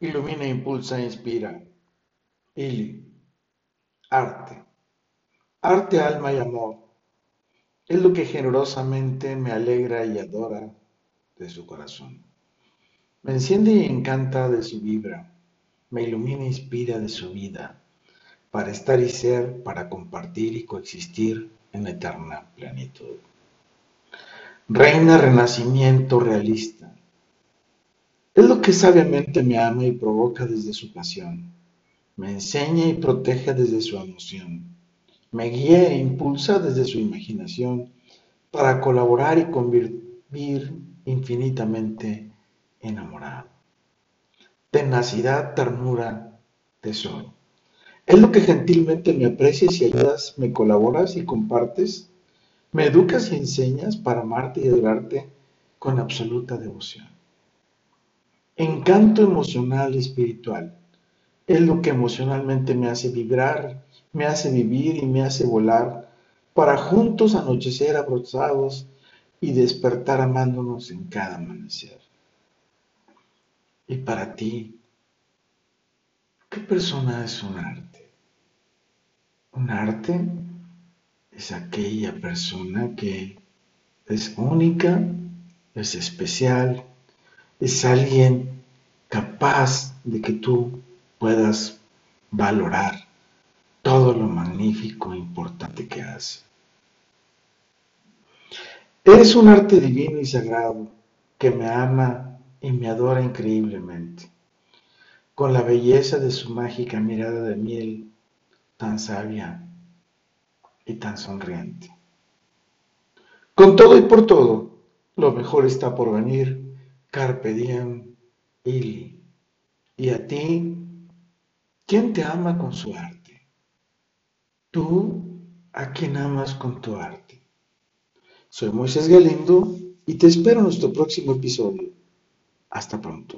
Ilumina, impulsa, inspira. Ili. Arte. Arte, alma y amor. Es lo que generosamente me alegra y adora de su corazón. Me enciende y encanta de su vibra. Me ilumina e inspira de su vida. Para estar y ser, para compartir y coexistir en eterna plenitud. Reina renacimiento realista que sabiamente me ama y provoca desde su pasión. Me enseña y protege desde su emoción. Me guía e impulsa desde su imaginación para colaborar y convivir infinitamente enamorado. Tenacidad, ternura, tesoro. Es lo que gentilmente me aprecias y ayudas, me colaboras y compartes, me educas y enseñas para amarte y adorarte con absoluta devoción. Encanto emocional espiritual. Es lo que emocionalmente me hace vibrar, me hace vivir y me hace volar para juntos anochecer abrazados y despertar amándonos en cada amanecer. Y para ti, ¿qué persona es un arte? Un arte es aquella persona que es única, es especial, es alguien capaz de que tú puedas valorar todo lo magnífico e importante que hace. Eres un arte divino y sagrado que me ama y me adora increíblemente, con la belleza de su mágica mirada de miel tan sabia y tan sonriente. Con todo y por todo, lo mejor está por venir Carpe diem, ili. Y a ti, ¿quién te ama con su arte? Tú, ¿a quién amas con tu arte? Soy Moisés Galindo y te espero en nuestro próximo episodio. Hasta pronto.